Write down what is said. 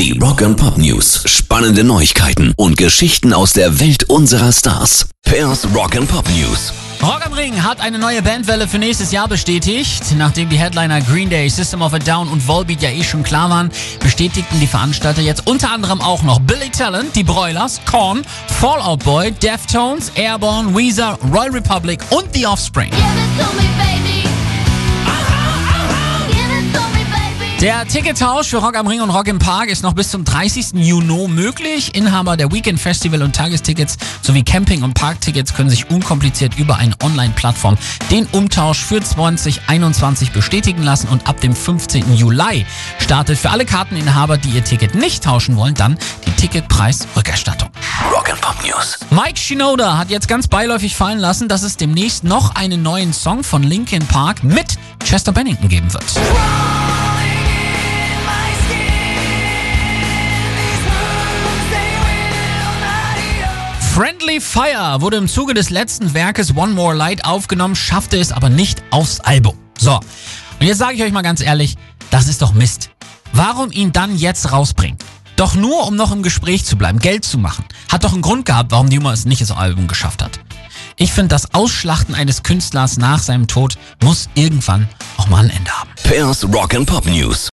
Die Rock and Pop News. Spannende Neuigkeiten und Geschichten aus der Welt unserer Stars. Pairs Rock and Pop News. Rock am Ring hat eine neue Bandwelle für nächstes Jahr bestätigt. Nachdem die Headliner Green Day, System of a Down und Volbeat ja eh schon klar waren, bestätigten die Veranstalter jetzt unter anderem auch noch Billy Talent, die Broilers, Korn, Fallout Boy, Deftones, Airborne, Weezer, Royal Republic und The Offspring. Give Der Tickettausch für Rock am Ring und Rock im Park ist noch bis zum 30. Juni möglich. Inhaber der Weekend Festival und Tagestickets sowie Camping- und Parktickets können sich unkompliziert über eine Online-Plattform den Umtausch für 2021 bestätigen lassen und ab dem 15. Juli startet für alle Karteninhaber, die ihr Ticket nicht tauschen wollen, dann die Ticketpreisrückerstattung. Rock and Pop News. Mike Shinoda hat jetzt ganz beiläufig fallen lassen, dass es demnächst noch einen neuen Song von Linkin Park mit Chester Bennington geben wird. Friendly Fire wurde im Zuge des letzten Werkes One More Light aufgenommen, schaffte es aber nicht aufs Album. So, und jetzt sage ich euch mal ganz ehrlich, das ist doch Mist. Warum ihn dann jetzt rausbringen? Doch nur, um noch im Gespräch zu bleiben, Geld zu machen. Hat doch einen Grund gehabt, warum Nummer es nicht ins Album geschafft hat. Ich finde, das Ausschlachten eines Künstlers nach seinem Tod muss irgendwann auch mal ein Ende haben. Pairs Rock and Pop News.